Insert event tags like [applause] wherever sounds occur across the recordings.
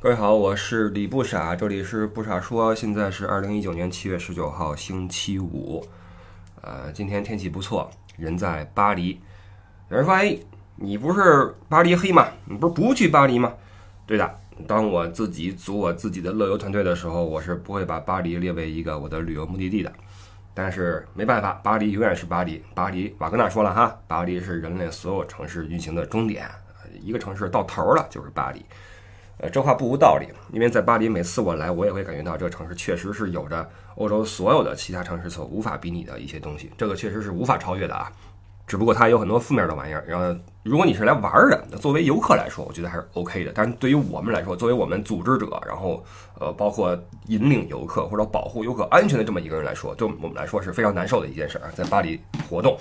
各位好，我是李不傻，这里是不傻说，现在是二零一九年七月十九号星期五，呃，今天天气不错，人在巴黎。有人说，哎，你不是巴黎黑吗？你不是不去巴黎吗？对的，当我自己组我自己的乐游团队的时候，我是不会把巴黎列为一个我的旅游目的地的。但是没办法，巴黎永远是巴黎。巴黎，瓦格纳说了哈，巴黎是人类所有城市运行的终点，一个城市到头了就是巴黎。呃，这话不无道理，因为在巴黎，每次我来，我也会感觉到这个城市确实是有着欧洲所有的其他城市所无法比拟的一些东西，这个确实是无法超越的啊。只不过它有很多负面的玩意儿。然后，如果你是来玩的，作为游客来说，我觉得还是 OK 的。但是对于我们来说，作为我们组织者，然后呃，包括引领游客或者保护游客安全的这么一个人来说，对我们来说是非常难受的一件事儿，在巴黎活动。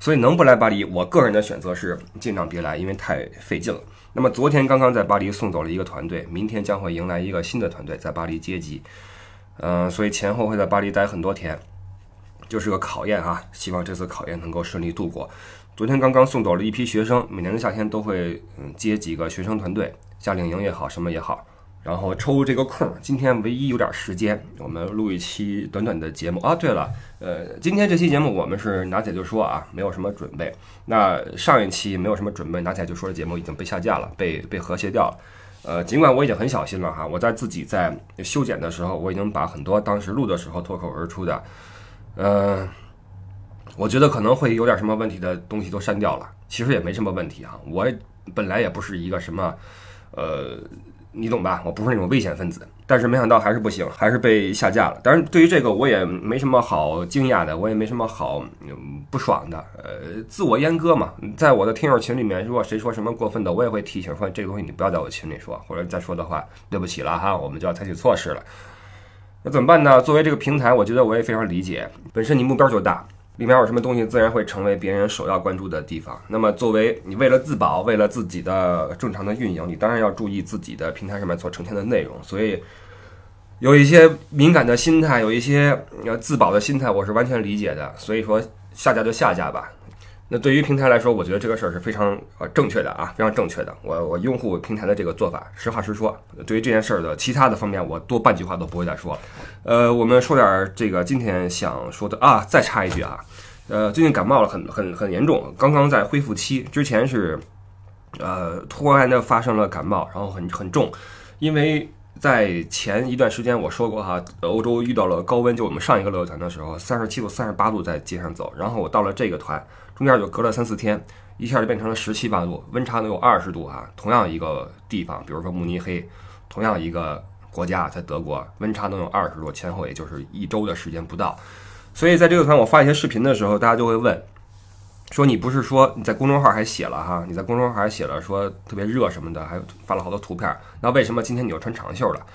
所以能不来巴黎，我个人的选择是尽量别来，因为太费劲了。那么昨天刚刚在巴黎送走了一个团队，明天将会迎来一个新的团队在巴黎接机，嗯，所以前后会在巴黎待很多天，就是个考验啊。希望这次考验能够顺利度过。昨天刚刚送走了一批学生，每年的夏天都会嗯接几个学生团队，夏令营也好，什么也好。然后抽这个空，今天唯一有点时间，我们录一期短短的节目啊。对了，呃，今天这期节目我们是拿起来就说啊，没有什么准备。那上一期没有什么准备，拿起来就说的节目已经被下架了，被被和谐掉了。呃，尽管我已经很小心了哈，我在自己在修剪的时候，我已经把很多当时录的时候脱口而出的，呃，我觉得可能会有点什么问题的东西都删掉了。其实也没什么问题哈，我本来也不是一个什么，呃。你懂吧？我不是那种危险分子，但是没想到还是不行，还是被下架了。当然，对于这个我也没什么好惊讶的，我也没什么好不爽的。呃，自我阉割嘛，在我的听友群里面，如果谁说什么过分的，我也会提醒说这个东西你不要在我群里说，或者再说的话，对不起了哈，我们就要采取措施了。那怎么办呢？作为这个平台，我觉得我也非常理解，本身你目标就大。里面有什么东西，自然会成为别人首要关注的地方。那么，作为你为了自保，为了自己的正常的运营，你当然要注意自己的平台上面所呈现的内容。所以，有一些敏感的心态，有一些要自保的心态，我是完全理解的。所以说，下架就下架吧。那对于平台来说，我觉得这个事儿是非常呃正确的啊，非常正确的。我我拥护平台的这个做法。实话实说，对于这件事儿的其他的方面，我多半句话都不会再说了。呃，我们说点这个今天想说的啊，再插一句啊，呃，最近感冒了，很很很严重，刚刚在恢复期，之前是呃突然的发生了感冒，然后很很重，因为。在前一段时间我说过哈，欧洲遇到了高温，就我们上一个乐团的时候，三十七度、三十八度在街上走，然后我到了这个团，中间就隔了三四天，一下就变成了十七八度，温差能有二十度啊。同样一个地方，比如说慕尼黑，同样一个国家在德国，温差能有二十度，前后也就是一周的时间不到。所以在这个团我发一些视频的时候，大家就会问。说你不是说你在公众号还写了哈？你在公众号还写了说特别热什么的，还发了好多图片。那为什么今天你又穿长袖了？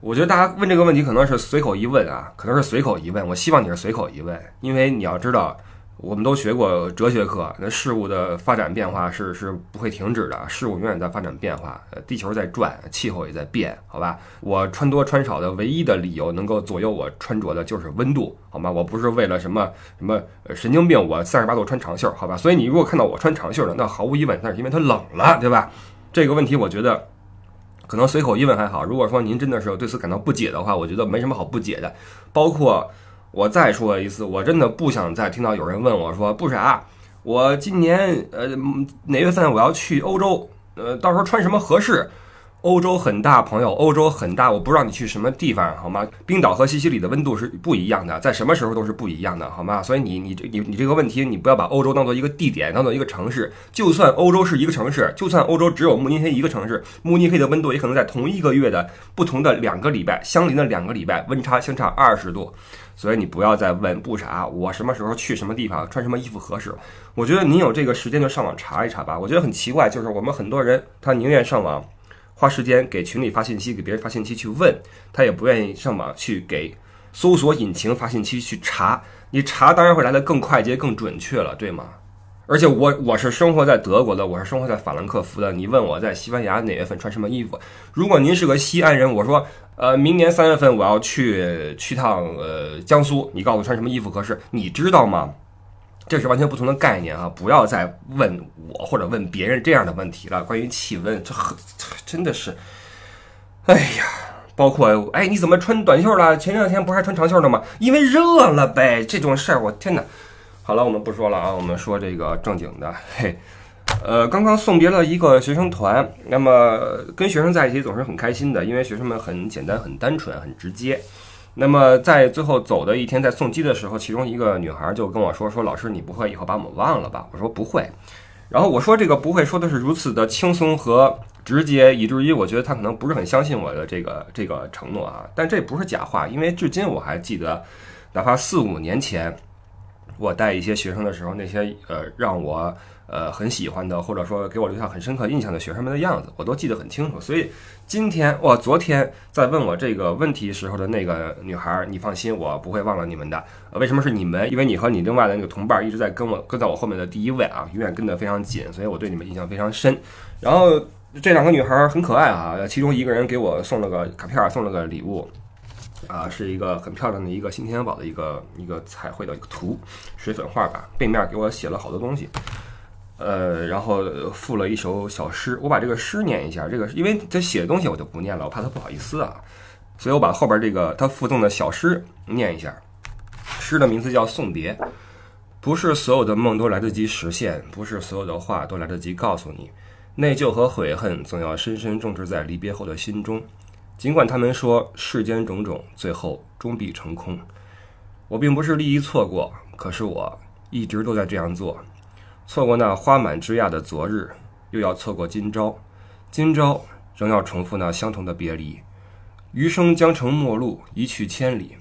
我觉得大家问这个问题可能是随口一问啊，可能是随口一问。我希望你是随口一问，因为你要知道。我们都学过哲学课，那事物的发展变化是是不会停止的，事物永远在发展变化。呃，地球在转，气候也在变，好吧？我穿多穿少的唯一的理由能够左右我穿着的就是温度，好吗？我不是为了什么什么神经病，我三十八度穿长袖，好吧？所以你如果看到我穿长袖的，那毫无疑问那是因为它冷了，对吧？这个问题我觉得可能随口一问还好，如果说您真的是对此感到不解的话，我觉得没什么好不解的，包括。我再说一次，我真的不想再听到有人问我说不傻，我今年呃哪月份我要去欧洲，呃到时候穿什么合适？欧洲很大，朋友，欧洲很大，我不知道你去什么地方，好吗？冰岛和西西里的温度是不一样的，在什么时候都是不一样的，好吗？所以你你你你这个问题，你不要把欧洲当做一个地点，当做一个城市。就算欧洲是一个城市，就算欧洲只有慕尼黑一个城市，慕尼黑的温度也可能在同一个月的不同的两个礼拜，相邻的两个礼拜，温差相差二十度。所以你不要再问不查，我什么时候去什么地方，穿什么衣服合适？我觉得您有这个时间就上网查一查吧。我觉得很奇怪，就是我们很多人他宁愿上网。花时间给群里发信息，给别人发信息去问，他也不愿意上网去给搜索引擎发信息去查。你查当然会来的更快捷、更准确了，对吗？而且我我是生活在德国的，我是生活在法兰克福的。你问我在西班牙哪月份穿什么衣服？如果您是个西安人，我说呃明年三月份我要去去趟呃江苏，你告诉我穿什么衣服合适？你知道吗？这是完全不同的概念啊！不要再问我或者问别人这样的问题了。关于气温，这很真的是，哎呀，包括哎，你怎么穿短袖了？前两天不还穿长袖的吗？因为热了呗。这种事儿，我天哪！好了，我们不说了啊，我们说这个正经的。嘿，呃，刚刚送别了一个学生团，那么跟学生在一起总是很开心的，因为学生们很简单、很单纯、很直接。那么在最后走的一天，在送机的时候，其中一个女孩就跟我说：“说老师，你不会以后把我们忘了吧？”我说：“不会。”然后我说：“这个不会说的是如此的轻松和直接，以至于我觉得她可能不是很相信我的这个这个承诺啊。但这不是假话，因为至今我还记得，哪怕四五年前。”我带一些学生的时候，那些呃让我呃很喜欢的，或者说给我留下很深刻印象的学生们的样子，我都记得很清楚。所以今天我昨天在问我这个问题时候的那个女孩，你放心，我不会忘了你们的。为什么是你们？因为你和你另外的那个同伴一直在跟我跟在我后面的第一位啊，永远跟得非常紧，所以我对你们印象非常深。然后这两个女孩很可爱啊，其中一个人给我送了个卡片，送了个礼物。啊，是一个很漂亮的一个新天宝的一个一个彩绘的一个图，水粉画吧，背面给我写了好多东西，呃，然后附了一首小诗，我把这个诗念一下，这个因为他写的东西我就不念了，我怕他不好意思啊，所以我把后边这个他附赠的小诗念一下，诗的名字叫送别，不是所有的梦都来得及实现，不是所有的话都来得及告诉你，内疚和悔恨总要深深种植在离别后的心中。尽管他们说世间种种，最后终必成空。我并不是利益错过，可是我一直都在这样做。错过那花满枝桠的昨日，又要错过今朝。今朝仍要重复那相同的别离。余生将成陌路，一去千里，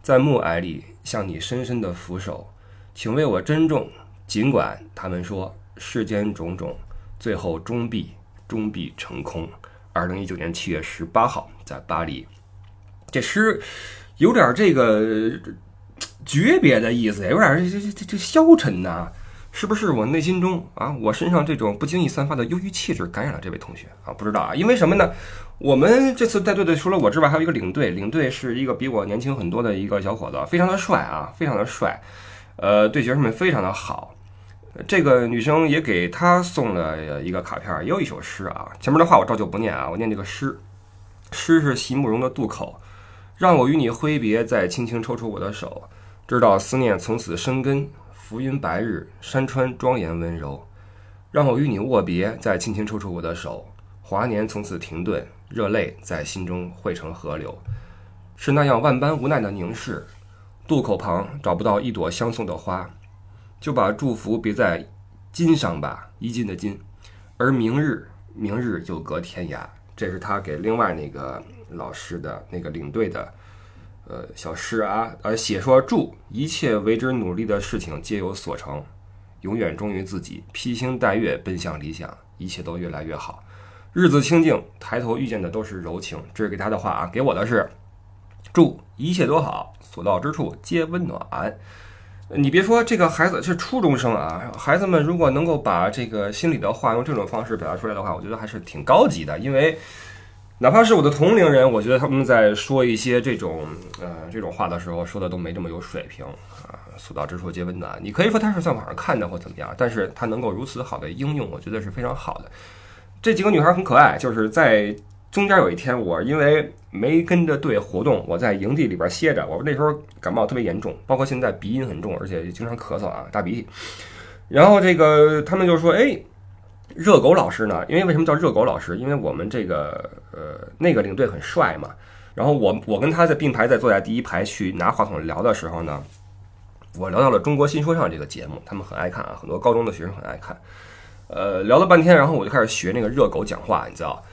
在暮霭里向你深深的俯首，请为我珍重。尽管他们说世间种种，最后终必终必成空。二零一九年七月十八号，在巴黎，这诗有点这个诀别的意思，有点这这这这消沉呐，是不是？我内心中啊，我身上这种不经意散发的忧郁气质感染了这位同学啊？不知道啊，因为什么呢？我们这次带队的除了我之外，还有一个领队，领队是一个比我年轻很多的一个小伙子，非常的帅啊，非常的帅，呃，对学生们非常的好。这个女生也给他送了一个卡片，也有一首诗啊。前面的话我照旧不念啊，我念这个诗。诗是席慕容的渡口，让我与你挥别，再轻轻抽出我的手，知道思念从此生根。浮云白日，山川庄严温柔，让我与你握别，再轻轻抽出我的手，华年从此停顿，热泪在心中汇成河流。是那样万般无奈的凝视，渡口旁找不到一朵相送的花。就把祝福别在金上吧，衣襟的金。而明日，明日就隔天涯。这是他给另外那个老师的那个领队的，呃，小诗啊。而写说祝一切为之努力的事情皆有所成，永远忠于自己，披星戴月奔向理想，一切都越来越好。日子清静，抬头遇见的都是柔情。这是给他的话啊，给我的是祝一切都好，所到之处皆温暖。你别说，这个孩子是初中生啊！孩子们如果能够把这个心里的话用这种方式表达出来的话，我觉得还是挺高级的。因为哪怕是我的同龄人，我觉得他们在说一些这种呃这种话的时候，说的都没这么有水平啊。所到之处皆温暖。你可以说他是在网上看的或怎么样，但是他能够如此好的应用，我觉得是非常好的。这几个女孩很可爱，就是在。中间有一天，我因为没跟着队活动，我在营地里边歇着。我那时候感冒特别严重，包括现在鼻音很重，而且经常咳嗽啊，大鼻涕。然后这个他们就说：“哎，热狗老师呢？因为为什么叫热狗老师？因为我们这个呃那个领队很帅嘛。然后我我跟他在并排在坐在第一排去拿话筒聊的时候呢，我聊到了《中国新说唱》这个节目，他们很爱看啊，很多高中的学生很爱看。呃，聊了半天，然后我就开始学那个热狗讲话，你知道。”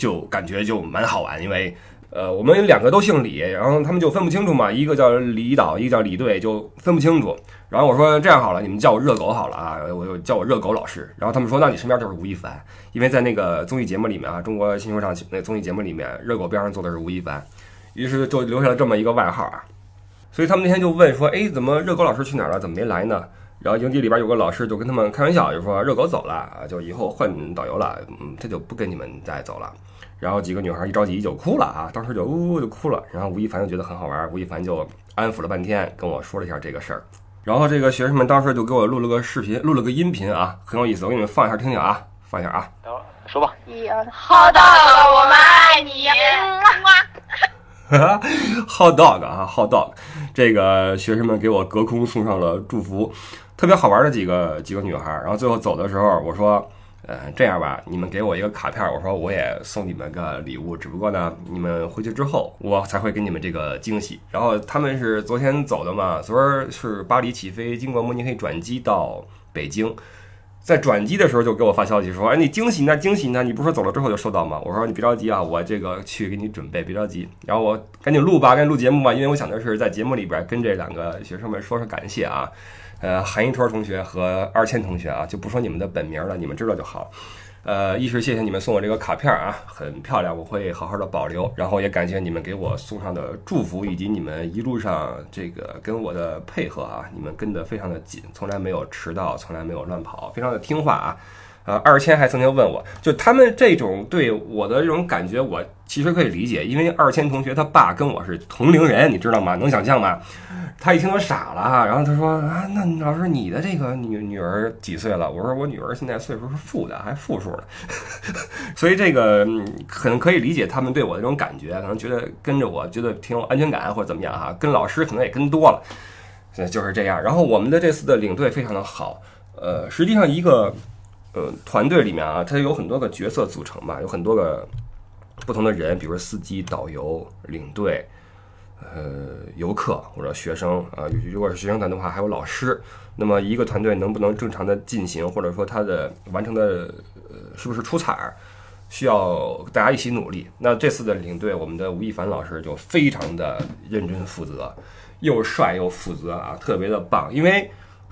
就感觉就蛮好玩，因为，呃，我们两个都姓李，然后他们就分不清楚嘛，一个叫李导，一个叫李队，就分不清楚。然后我说这样好了，你们叫我热狗好了啊，我就叫我热狗老师。然后他们说，那你身边就是吴亦凡，因为在那个综艺节目里面啊，中国新说唱那综艺节目里面，热狗边上坐的是吴亦凡，于是就留下了这么一个外号啊。所以他们那天就问说，哎，怎么热狗老师去哪儿了？怎么没来呢？然后营地里边有个老师就跟他们开玩笑，就说热狗走了啊，就以后换导游了，嗯，他就不跟你们再走了。然后几个女孩一着急就哭了啊，当时就呜呜就哭了。然后吴亦凡就觉得很好玩，吴亦凡就安抚了半天，跟我说了一下这个事儿。然后这个学生们当时就给我录了个视频，录了个音频啊，很有意思，我给你们放一下听听啊，放一下啊。说吧。一二，好的，我们爱你。hot dog 啊，hot dog，这个学生们给我隔空送上了祝福，特别好玩的几个几个女孩。然后最后走的时候，我说，呃，这样吧，你们给我一个卡片，我说我也送你们个礼物，只不过呢，你们回去之后我才会给你们这个惊喜。然后他们是昨天走的嘛，昨儿是巴黎起飞，经过慕尼黑转机到北京。在转机的时候就给我发消息说：“哎，你惊喜呢？惊喜呢？你不是说走了之后就收到吗？”我说：“你别着急啊，我这个去给你准备，别着急。”然后我赶紧录吧，赶紧录节目吧，因为我想的是在节目里边跟这两个学生们说声感谢啊，呃，韩一川同学和二千同学啊，就不说你们的本名了，你们知道就好。呃，一是谢谢你们送我这个卡片啊，很漂亮，我会好好的保留。然后也感谢你们给我送上的祝福，以及你们一路上这个跟我的配合啊，你们跟得非常的紧，从来没有迟到，从来没有乱跑，非常的听话啊。呃，二千还曾经问我，就他们这种对我的这种感觉，我其实可以理解，因为二千同学他爸跟我是同龄人，你知道吗？能想象吗？他一听我傻了哈，然后他说啊，那老师你的这个女女儿几岁了？我说我女儿现在岁数是负的，还负数呢，[laughs] 所以这个可能可以理解他们对我的这种感觉，可能觉得跟着我觉得挺有安全感或者怎么样哈，跟老师可能也跟多了，就是这样。然后我们的这次的领队非常的好，呃，实际上一个。呃，团队里面啊，它有很多个角色组成吧，有很多个不同的人，比如司机、导游、领队，呃，游客或者学生啊。如果是学生团的话，还有老师。那么一个团队能不能正常的进行，或者说它的完成的呃是不是出彩儿，需要大家一起努力。那这次的领队，我们的吴亦凡老师就非常的认真负责，又帅又负责啊，特别的棒，因为。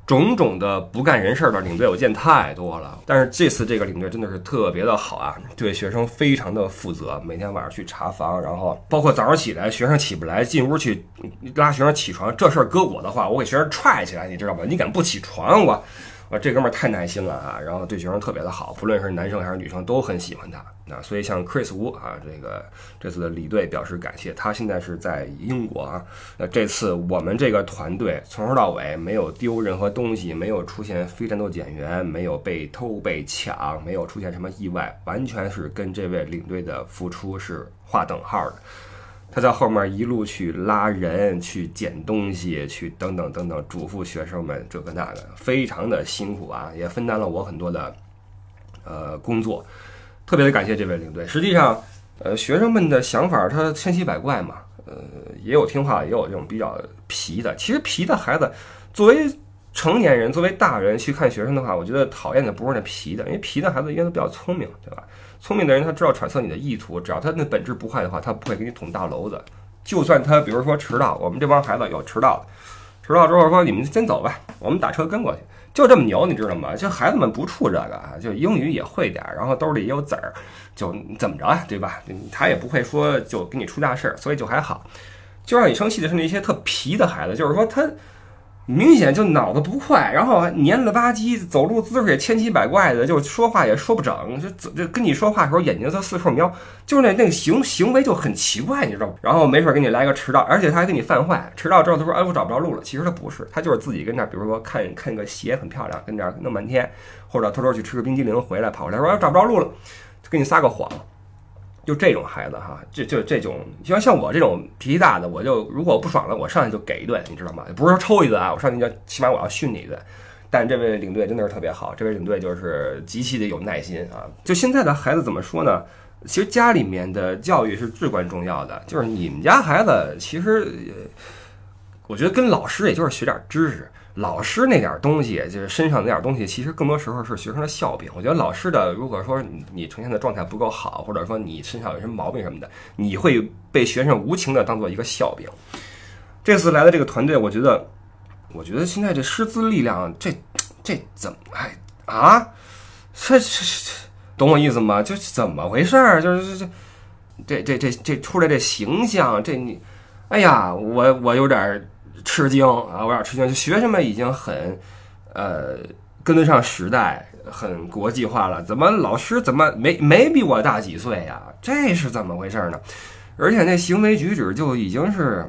种种的不干人事的领队我见太多了，但是这次这个领队真的是特别的好啊，对学生非常的负责，每天晚上去查房，然后包括早上起来学生起不来，进屋去拉学生起床，这事儿搁我的话，我给学生踹起来，你知道吗？你敢不起床我？啊，这哥们儿太耐心了啊，然后对学生特别的好，不论是男生还是女生都很喜欢他。那所以像 Chris Wu 啊，这个这次的李队表示感谢。他现在是在英国啊。那这次我们这个团队从头到尾没有丢任何东西，没有出现非战斗减员，没有被偷被抢，没有出现什么意外，完全是跟这位领队的付出是划等号的。他在后面一路去拉人，去捡东西，去等等等等，嘱咐学生们这个那个，非常的辛苦啊，也分担了我很多的呃工作，特别的感谢这位领队。实际上，呃，学生们的想法他千奇百怪嘛，呃，也有听话，也有这种比较皮的。其实皮的孩子，作为成年人，作为大人去看学生的话，我觉得讨厌的不是那皮的，因为皮的孩子应该都比较聪明，对吧？聪明的人他知道揣测你的意图，只要他那本质不坏的话，他不会给你捅大娄子。就算他比如说迟到，我们这帮孩子有迟到的，迟到之后说你们先走吧，我们打车跟过去，就这么牛，你知道吗？就孩子们不怵这个啊，就英语也会点，然后兜里也有子儿，就怎么着啊，对吧？他也不会说就给你出大事儿，所以就还好。就让你生气的是那些特皮的孩子，就是说他。明显就脑子不快，然后黏了吧唧，走路姿势也千奇百怪的，就说话也说不整，就就跟你说话的时候眼睛在四处瞄，就是那那个行行为就很奇怪，你知道吗？然后没事给你来个迟到，而且他还给你犯坏，迟到之后他说哎我找不着路了，其实他不是，他就是自己跟那，比如说看看个鞋很漂亮，跟那弄半天，或者偷偷去吃个冰激凌回来跑过来说哎找不着路了，就给你撒个谎。就这种孩子哈，就就这种，像像我这种脾气大的，我就如果我不爽了，我上去就给一顿，你知道吗？不是说抽一顿啊，我上去就起码我要训你一顿。但这位领队真的是特别好，这位领队就是极其的有耐心啊。就现在的孩子怎么说呢？其实家里面的教育是至关重要的，就是你们家孩子其实，我觉得跟老师也就是学点知识。老师那点东西，就是身上那点东西，其实更多时候是学生的笑柄。我觉得老师的，如果说你呈现的状态不够好，或者说你身上有什么毛病什么的，你会被学生无情的当做一个笑柄。[laughs] 这次来的这个团队，我觉得，我觉得现在这师资力量，这这怎么哎啊？这这这，懂我意思吗？就怎么回事儿？就是这这这这这这出来这形象，这你，哎呀，我我有点。吃惊啊！我有点吃惊，就学生们已经很，呃，跟得上时代，很国际化了。怎么老师怎么没没比我大几岁呀？这是怎么回事呢？而且那行为举止就已经是，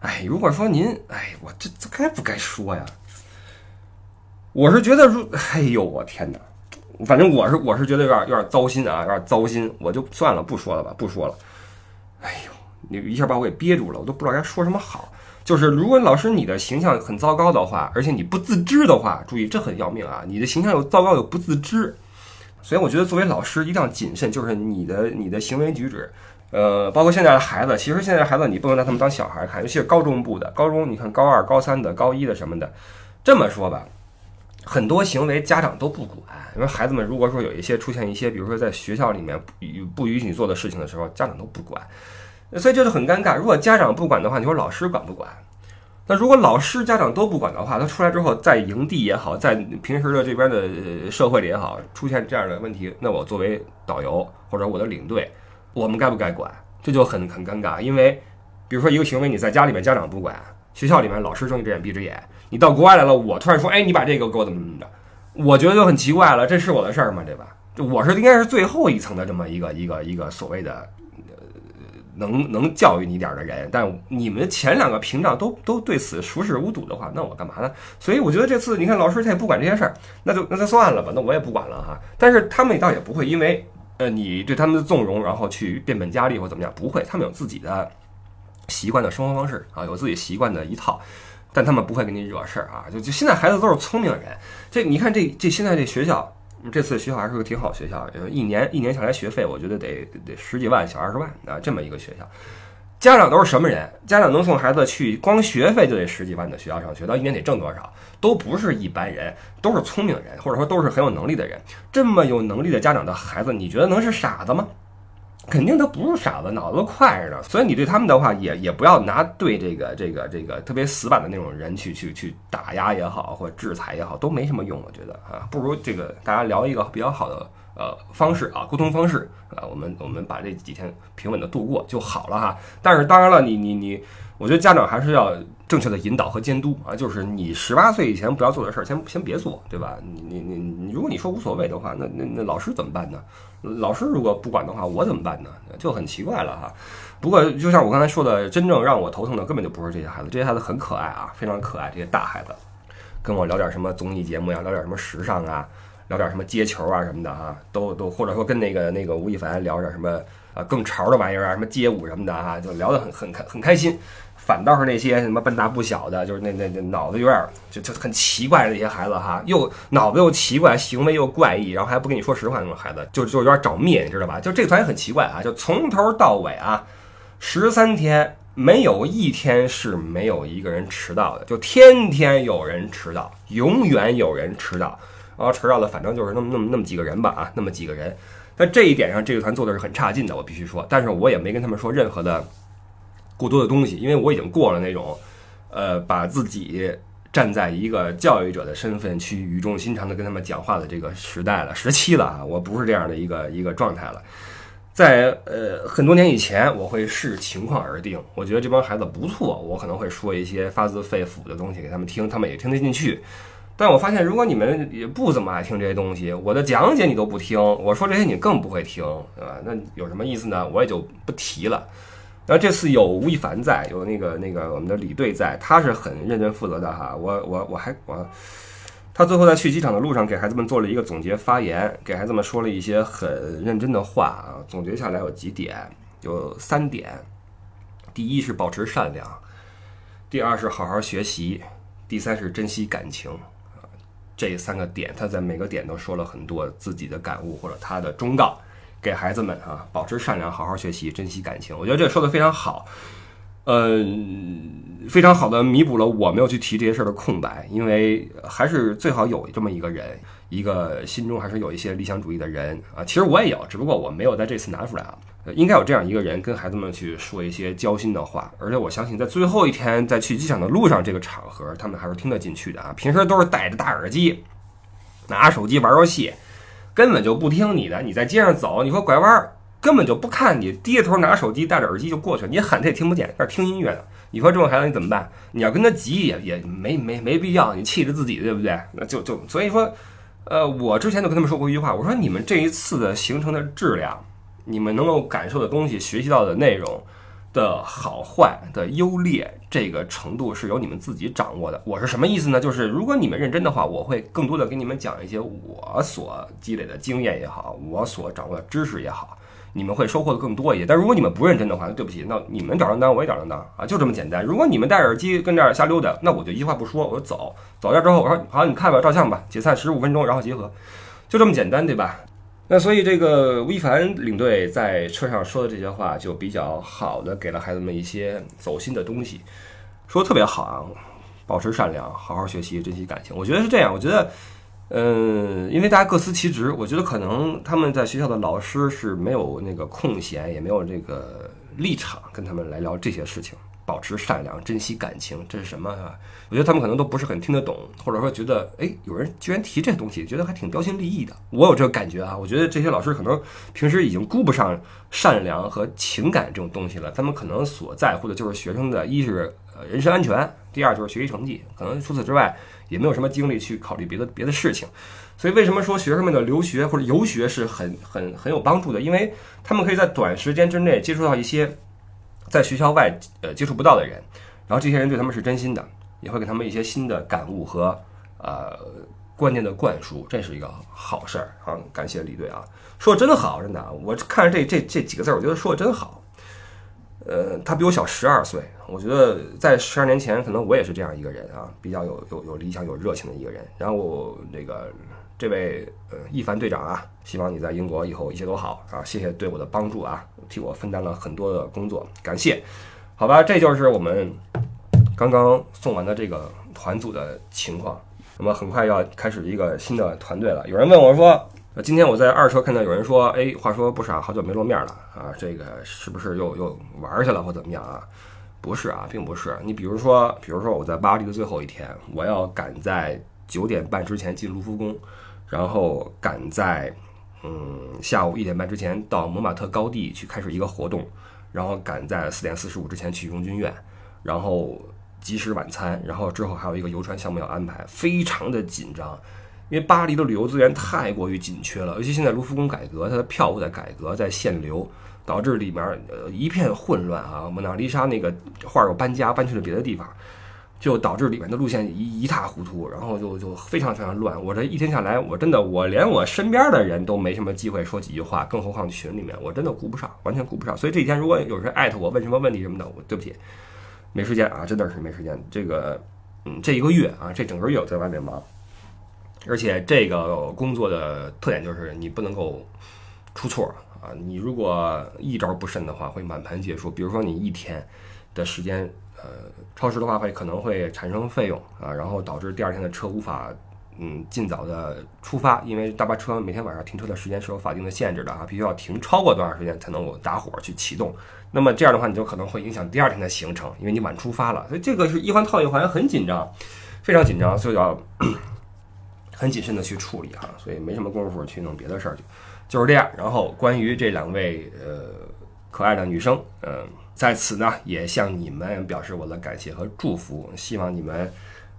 哎，如果说您，哎，我这这该不该说呀？我是觉得说，哎呦，我天哪！反正我是我是觉得有点有点糟心啊，有点糟心。我就算了，不说了吧，不说了。哎呦，你一下把我给憋住了，我都不知道该说什么好。就是如果老师你的形象很糟糕的话，而且你不自知的话，注意这很要命啊！你的形象又糟糕又不自知，所以我觉得作为老师一定要谨慎，就是你的你的行为举止，呃，包括现在的孩子，其实现在孩子你不能拿他们当小孩看，尤其是高中部的，高中你看高二、高三的、高一的什么的，这么说吧。很多行为家长都不管，因为孩子们如果说有一些出现一些，比如说在学校里面不不允许做的事情的时候，家长都不管，所以这就很尴尬。如果家长不管的话，你说老师管不管？那如果老师家长都不管的话，他出来之后在营地也好，在平时的这边的社会里也好，出现这样的问题，那我作为导游或者我的领队，我们该不该管？这就很很尴尬，因为比如说一个行为你在家里面家长不管，学校里面老师睁一只眼闭一只眼。你到国外来了，我突然说，哎，你把这个给我怎么怎么着？我觉得就很奇怪了，这是我的事儿吗？对吧？我是应该是最后一层的这么一个一个一个所谓的能能教育你点儿的人，但你们前两个屏障都都对此熟视无睹的话，那我干嘛呢？所以我觉得这次你看老师他也不管这些事儿，那就那就算了吧，那我也不管了哈。但是他们倒也不会因为呃你对他们的纵容，然后去变本加厉或怎么样，不会，他们有自己的习惯的生活方式啊，有自己习惯的一套。但他们不会给你惹事儿啊！就就现在孩子都是聪明人，这你看这这现在这学校，这次学校还是个挺好学校，一年一年下来学费我觉得得得十几万小二十万啊，这么一个学校，家长都是什么人？家长能送孩子去光学费就得十几万的学校上学，到一年得挣多少？都不是一般人，都是聪明人，或者说都是很有能力的人。这么有能力的家长的孩子，你觉得能是傻子吗？肯定他不是傻子，脑子快着呢。所以你对他们的话，也也不要拿对这个这个这个特别死板的那种人去去去打压也好，或制裁也好，都没什么用。我觉得啊，不如这个大家聊一个比较好的呃方式啊，沟通方式啊，我们我们把这几天平稳的度过就好了哈。但是当然了，你你你，我觉得家长还是要正确的引导和监督啊，就是你十八岁以前不要做的事儿，先先别做，对吧？你你你你，如果你说无所谓的话，那那那老师怎么办呢？老师如果不管的话，我怎么办呢？就很奇怪了哈。不过就像我刚才说的，真正让我头疼的根本就不是这些孩子，这些孩子很可爱啊，非常可爱。这些大孩子跟我聊点什么综艺节目呀，聊点什么时尚啊，聊点什么接球啊什么的哈，都都或者说跟那个那个吴亦凡聊点什么啊更潮的玩意儿啊，什么街舞什么的哈，就聊得很很开很开心。反倒是那些什么笨大不小的，就是那那那脑子有点就就很奇怪的那些孩子哈，又脑子又奇怪，行为又怪异，然后还不跟你说实话那种孩子，就就有点找灭，你知道吧？就这个团也很奇怪啊，就从头到尾啊，十三天没有一天是没有一个人迟到的，就天天有人迟到，永远有人迟到，然后迟到的反正就是那么那么那么几个人吧啊，那么几个人，在这一点上，这个团做的是很差劲的，我必须说，但是我也没跟他们说任何的。过多的东西，因为我已经过了那种，呃，把自己站在一个教育者的身份去语重心长的跟他们讲话的这个时代了，时期了啊，我不是这样的一个一个状态了。在呃很多年以前，我会视情况而定，我觉得这帮孩子不错，我可能会说一些发自肺腑的东西给他们听，他们也听得进去。但我发现，如果你们也不怎么爱听这些东西，我的讲解你都不听，我说这些你更不会听，对吧？那有什么意思呢？我也就不提了。然后这次有吴亦凡在，有那个那个我们的李队在，他是很认真负责的哈。我我我还我，他最后在去机场的路上给孩子们做了一个总结发言，给孩子们说了一些很认真的话啊。总结下来有几点，有三点：第一是保持善良，第二是好好学习，第三是珍惜感情。这三个点，他在每个点都说了很多自己的感悟或者他的忠告。给孩子们啊，保持善良，好好学习，珍惜感情。我觉得这说的非常好，嗯，非常好的弥补了我没有去提这些事儿的空白。因为还是最好有这么一个人，一个心中还是有一些理想主义的人啊。其实我也有，只不过我没有在这次拿出来啊。应该有这样一个人，跟孩子们去说一些交心的话。而且我相信，在最后一天在去机场的路上，这个场合他们还是听得进去的啊。平时都是戴着大耳机，拿手机玩游戏。根本就不听你的，你在街上走，你说拐弯，根本就不看你，低着头拿手机，戴着耳机就过去了，你喊他也听不见，那听音乐呢。你说这种孩子你怎么办？你要跟他急也也没没没必要，你气着自己对不对？那就就所以说，呃，我之前就跟他们说过一句话，我说你们这一次的行程的质量，你们能够感受的东西，学习到的内容。的好坏的优劣，这个程度是由你们自己掌握的。我是什么意思呢？就是如果你们认真的话，我会更多的给你们讲一些我所积累的经验也好，我所掌握的知识也好，你们会收获的更多一些。但如果你们不认真的话，那对不起，那你们找上当，我也找上当啊，就这么简单。如果你们戴耳机跟这儿瞎溜达，那我就一句话不说，我就走。走这之后，我说好，你看吧，照相吧，解散十五分钟，然后集合，就这么简单，对吧？那所以这个吴亦凡领队在车上说的这些话，就比较好的给了孩子们一些走心的东西，说特别好啊，保持善良，好好学习，珍惜感情。我觉得是这样，我觉得。嗯，因为大家各司其职，我觉得可能他们在学校的老师是没有那个空闲，也没有这个立场跟他们来聊这些事情。保持善良，珍惜感情，这是什么啊？我觉得他们可能都不是很听得懂，或者说觉得，哎，有人居然提这东西，觉得还挺标新立异的。我有这个感觉啊，我觉得这些老师可能平时已经顾不上善良和情感这种东西了，他们可能所在乎的就是学生的一是呃人身安全，第二就是学习成绩，可能除此之外也没有什么精力去考虑别的别的事情。所以为什么说学生们的留学或者游学是很很很有帮助的？因为他们可以在短时间之内接触到一些。在学校外，呃，接触不到的人，然后这些人对他们是真心的，也会给他们一些新的感悟和呃观念的灌输，这是一个好事儿啊！感谢李队啊，说的真好，真的，我看着这这这几个字，我觉得说的真好。呃，他比我小十二岁，我觉得在十二年前，可能我也是这样一个人啊，比较有有有理想、有热情的一个人。然后那个。这位呃，一凡队长啊，希望你在英国以后一切都好啊！谢谢对我的帮助啊，替我分担了很多的工作，感谢。好吧，这就是我们刚刚送完的这个团组的情况。那么很快要开始一个新的团队了。有人问我说，今天我在二车看到有人说，哎，话说不傻，好久没露面了啊，这个是不是又又玩去了或怎么样啊？不是啊，并不是。你比如说，比如说我在巴黎的最后一天，我要赶在九点半之前进卢浮宫。然后赶在嗯下午一点半之前到蒙马特高地去开始一个活动，然后赶在四点四十五之前去荣军院，然后及时晚餐，然后之后还有一个游船项目要安排，非常的紧张，因为巴黎的旅游资源太过于紧缺了，尤其现在卢浮宫改革，它的票务在改革，在限流，导致里面呃一片混乱啊，蒙娜丽莎那个画又搬家搬去了别的地方。就导致里面的路线一一塌糊涂，然后就就非常非常乱。我这一天下来，我真的我连我身边的人都没什么机会说几句话，更何况群里面，我真的顾不上，完全顾不上。所以这几天如果有人艾特我问什么问题什么的，我对不起，没时间啊，真的是没时间。这个，嗯，这一个月啊，这整个月我在外面忙，而且这个工作的特点就是你不能够出错啊，你如果一招不慎的话，会满盘皆输。比如说你一天的时间。呃，超时的话会可能会产生费用啊，然后导致第二天的车无法嗯尽早的出发，因为大巴车每天晚上停车的时间是有法定的限制的啊，必须要停超过多长时间才能够打火去启动。那么这样的话，你就可能会影响第二天的行程，因为你晚出发了。所以这个是一环套一环，很紧张，非常紧张，所以要 [clears throat] 很谨慎的去处理哈。所以没什么功夫去弄别的事儿，就就是这样。然后关于这两位呃可爱的女生，嗯。在此呢，也向你们表示我的感谢和祝福。希望你们，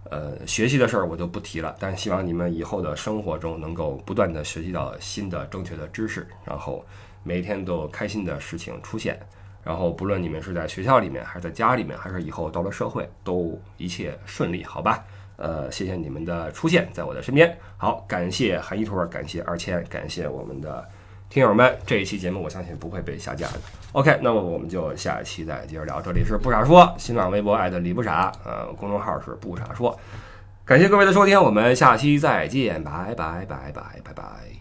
呃，学习的事儿我就不提了，但希望你们以后的生活中能够不断的学习到新的正确的知识，然后每天都有开心的事情出现。然后不论你们是在学校里面，还是在家里面，还是以后到了社会，都一切顺利，好吧？呃，谢谢你们的出现在我的身边。好，感谢韩一托，感谢二千，感谢我们的。听友们，这一期节目我相信不会被下架的。OK，那么我们就下一期再接着聊。这里是不傻说，新浪微博艾特李不傻，呃，公众号是不傻说。感谢各位的收听，我们下期再见，拜拜拜拜拜拜。